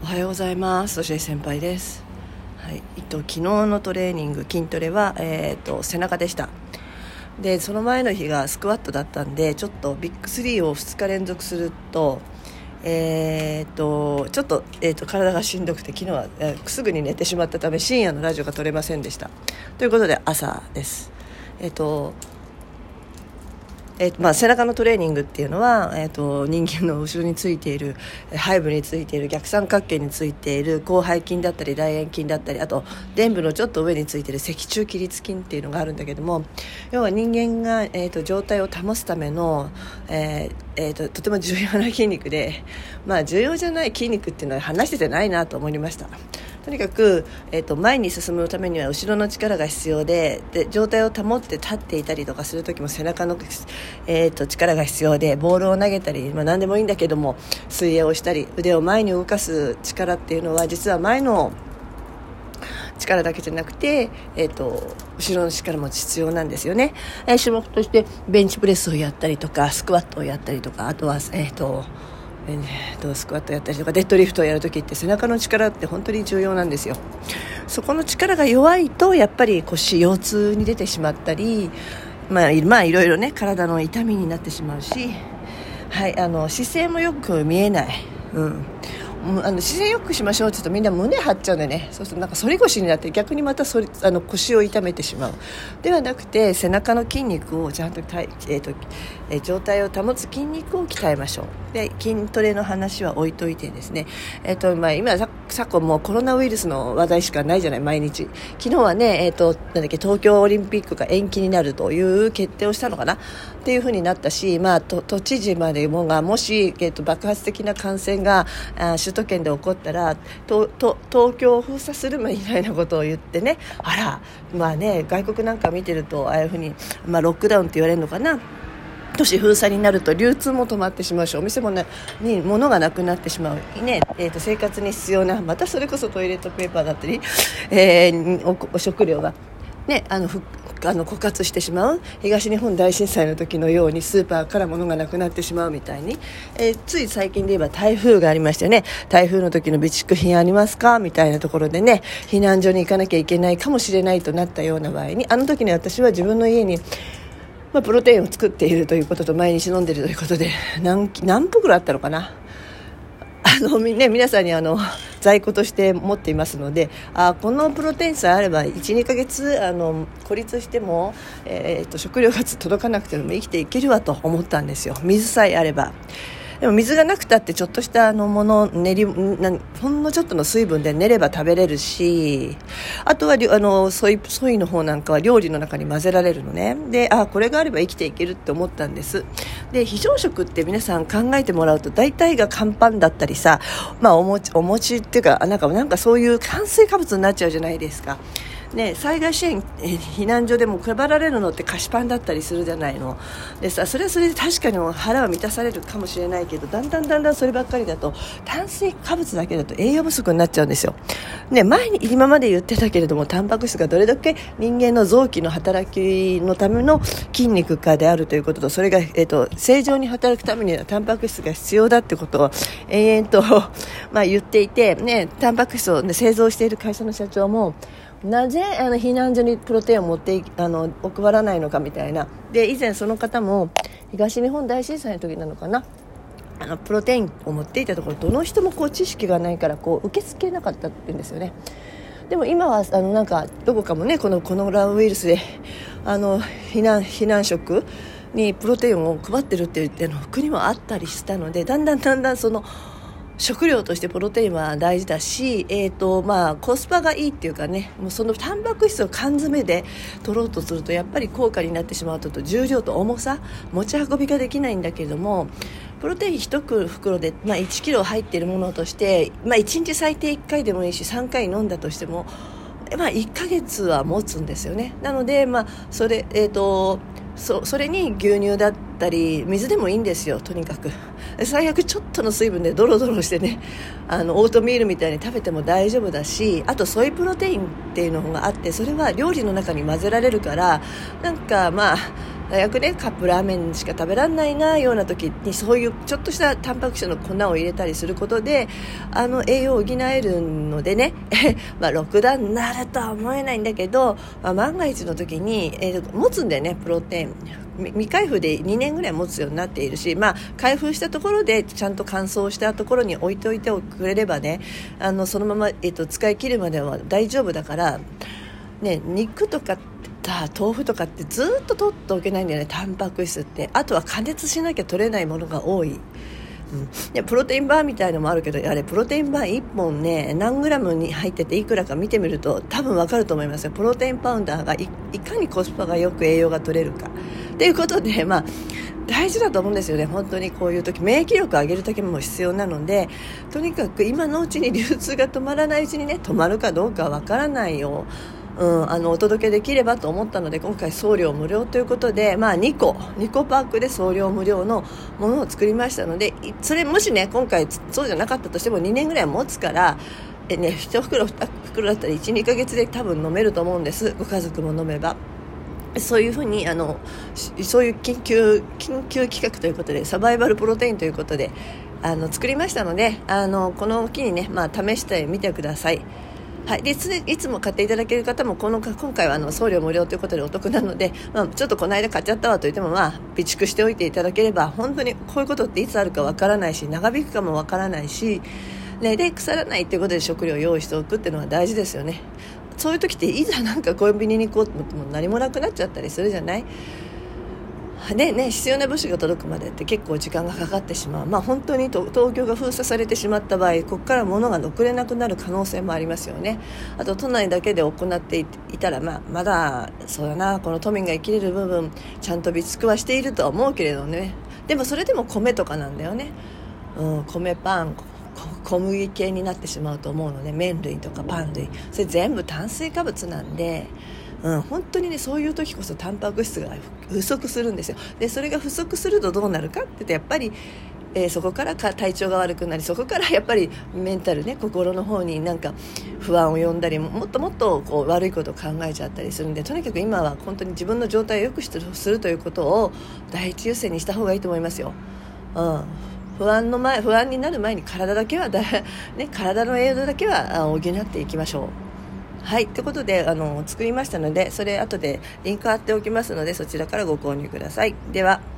おはようございます。そして先輩です。はい、えっと昨日のトレーニング筋トレはえー、っと背中でした。でその前の日がスクワットだったんでちょっとビッグ3を2日連続すると。えー、っとちょっと,、えー、っと体がしんどくて昨日は、えー、すぐに寝てしまったため深夜のラジオが撮れませんでしたということで朝ですえっとえーまあ、背中のトレーニングっていうのは、えーと、人間の後ろについている背部についている逆三角形についている広背筋だったり大円筋だったりあと臀部のちょっと上についている脊柱起立筋っていうのがあるんだけども要は人間が、えーと、状態を保つための、えーえーと、とても重要な筋肉で、まあ、重要じゃない筋肉っていうのは話しててないなと思いました。とにかく、えーと、前に進むためには後ろの力が必要でで状態を保って立っていたりとかする時も背中の、えーと、力が必要でボールを投げたり、まあ、何でもいいんだけども水泳をしたり腕を前に動かす力っていうのは実は前の力だけじゃなくて、えーと、後ろの力も必要なんですよね、えー、種目としてベンチプレスをやったりとかスクワットをやったりとかあとは、えーと、とスクワットやったりとかデッドリフトをやるときって背中の力って本当に重要なんですよ。そこの力が弱いとやっぱり腰腰痛に出てしまったりまあ、まあいろいろね体の痛みになってしまうし、はい、あの姿勢もよく見えない、うん、あの姿勢よくしましょうって言うとみんな胸張っちゃうんでね。そうするとなんか反り腰になって逆にまた反りあの腰を痛めてしまう。ではなくて背中の筋肉をちゃんとたい,、えーとえー、状態を保つ筋肉を鍛えましょう。で筋トレの話は置いといてですね、えーとまあ、今昨今もコロナウイルスの話題しかないじゃない毎日。昨日はね、えーと、なんだっけ東京オリンピックが延期になるという決定をしたのかな。っていうふうになったし、まあ、都知事までもがもし、えーと、爆発的な感染があ首都圏で起こったらとと東京を封鎖するみたいなことを言ってねあら、まあね、外国なんか見てるとああいうふうに、まあ、ロックダウンって言われるのかな。都市封鎖になると流通も止まってしまうしお店も、ね、に物がなくなってしまう、ね。えーと、生活に必要なまたそれこそトイレットペーパーだったり、えー、お食料が、ね、あのあの枯渇してしまう。東日本大震災の時のようにスーパーから物がなくなってしまうみたいに、えー、つい最近で言えば台風がありましてね。台風の時の備蓄品ありますか？みたいなところでね。避難所に行かなきゃいけないかもしれないとなったような場合に。あの時に私は自分の家にまあ、プロテインを作っているということと毎日飲んでいるということで何何袋あったのかな？あの、ね、皆さんにあの在庫として持っていますのであこのプロテインさえあれば12ヶ月あの孤立しても、えーっ、と食料が届かなくても生きていけるわと思ったんですよ水さえあれば。でも水がなくたってちょっとしたあのもの練りなほんのちょっとの水分で練れば食べれるしあとはあのソイソイの方なんかは料理の中に混ぜられるのね。であこれがあれば生きていけるって思ったんです。で非常食って皆さん考えてもらうと大体が乾パンだったりさ、まあ、お餅お餅っていうかなんかなんかそういう炭水化物になっちゃうじゃないですか。ね、災害支援、避難所でも配られるのって菓子パンだったりするじゃないの。でさそれはそれで確かに腹は満たされるかもしれないけどだんだんだんだんそればっかりだと炭水化物だけだと栄養不足になっちゃうんですよ、ね、前に今まで言ってたけれどもタンパク質がどれだけ人間の臓器の働きのための筋肉かであるということとそれが、えーと、正常に働くためにはタンパク質が必要だってことを延々と まあ、言っていて、ね、タンパク質を、ね、製造している会社の社長もなぜあの避難所にプロテインを持ってあの配らないのかみたいな。で以前その方も東日本大震災の時なのかな。あのプロテインを持っていたところどの人もこう知識がないからこう受け付けなかったって言うんですよね。でも今はあのなんかどこかもねこのコロナウイルスであの避難避難食にプロテインを配ってるって言っての国もあったりしたのでだんだんだんだんその食料としてプロテインは大事だし、えーとまあ、コスパがいいっていうかねもうそのタンパク質を缶詰で取ろうとするとやっぱり高価になってしまうと重量と重さ持ち運びができないんだけれどもプロテイン1袋で、まあ、1キロ入っているものとして、まあ、1日最低1回でもいいし3回飲んだとしても、まあ、1ヶ月は持つんですよね。なので、まあそれえーとそそれに牛乳だったり水でもいいんですよとにかく。最悪ちょっとの水分でドロドロしてねあのオートミールみたいに食べても大丈夫だしあとソイプロテインっていうのがあってそれは料理の中に混ぜられるからなんかまあ大学でカップラーメンしか食べられないなような時にそういうちょっとしたタンパク質の粉を入れたりすることであの栄養を補えるのでね まあ6段になるとは思えないんだけど、まあ、万が一の時に、えー、持つんだよねプロテイン。未開封で2年ぐらい持つようになっているし、まあ、開封したところでちゃんと乾燥したところに置いておいてくれればねあのそのまま、えーと、使い切るまでは大丈夫だから、ね、肉とか豆腐とかってずっと取っておけないんだよねタンパク質ってあとは加熱しなきゃ取れないものが多い。うん、でプロテインバーみたいのもあるけどあれプロテインバー1本ね何グラムに入ってていくらか見てみると多分わかると思いますよ。プロテインパウンダーがいかにコスパがよく栄養が取れるか。ということでまあ大事だと思うんですよね。本当にこういう時免疫力を上げるだけも必要なのでとにかく今のうちに流通が止まらないうちにね止まるかどうかわからないよ。ううん、あのお届けできればと思ったので今回送料無料ということで、まあ、2個2個パックで送料無料のものを作りましたのでそれもしね今回そうじゃなかったとしても2年ぐらい持つからえ、ね、1袋2袋だったら12ヶ月で多分飲めると思うんですご家族も飲めば。そういうふうにあのそういう緊急緊急企画ということでサバイバルプロテインということであの作りましたのであのこの機にね、まあ、試してみてください。はい、でいつも買っていただける方もこの今回はあの送料無料ということでお得なので、まあ、ちょっとこの間買っちゃったわと言っても、まあ、備蓄しておいていただければ本当にこういうことっていつあるかわからないし長引くかもわからないし、ね、で腐らないということで食料を用意しておくっていうのは大事ですよね。そういう時っていざなんかコンビニに行こうっても何もなくなっちゃったりするじゃない？でね、必要な物資が届くまでって結構時間がかかってしまう、まあ、本当に東京が封鎖されてしまった場合ここから物が送れなくなる可能性もありますよね。あと都内だけで行っていたら、まあ、まだそうだなこの都民が生きれる部分ちゃんと備蓄はしているとは思うけれどね。でもそれでも米とかなんだよね、うん、米パン小麦系になってしまうと思うので麺類とかパン類。それ全部炭水化物なんでうん、本当にねそういう時こそタンパク質が不足するんですよでそれが不足するとどうなるかって言ってやっぱりえー、そこからか体調が悪くなりそこからやっぱりメンタルね心の方になんか不安を呼んだりもっともっとこう悪いことを考えちゃったりするんでとにかく今は本当に自分の状態を良くするということを第一優先にした方がいいと思いますよ。うん不安の前不安になる前に体だけはだ、ね、体の栄養だけは補っていきましょう。はいということであの作りましたのでそれ後でリンク貼っておきますのでそちらからご購入ください。では。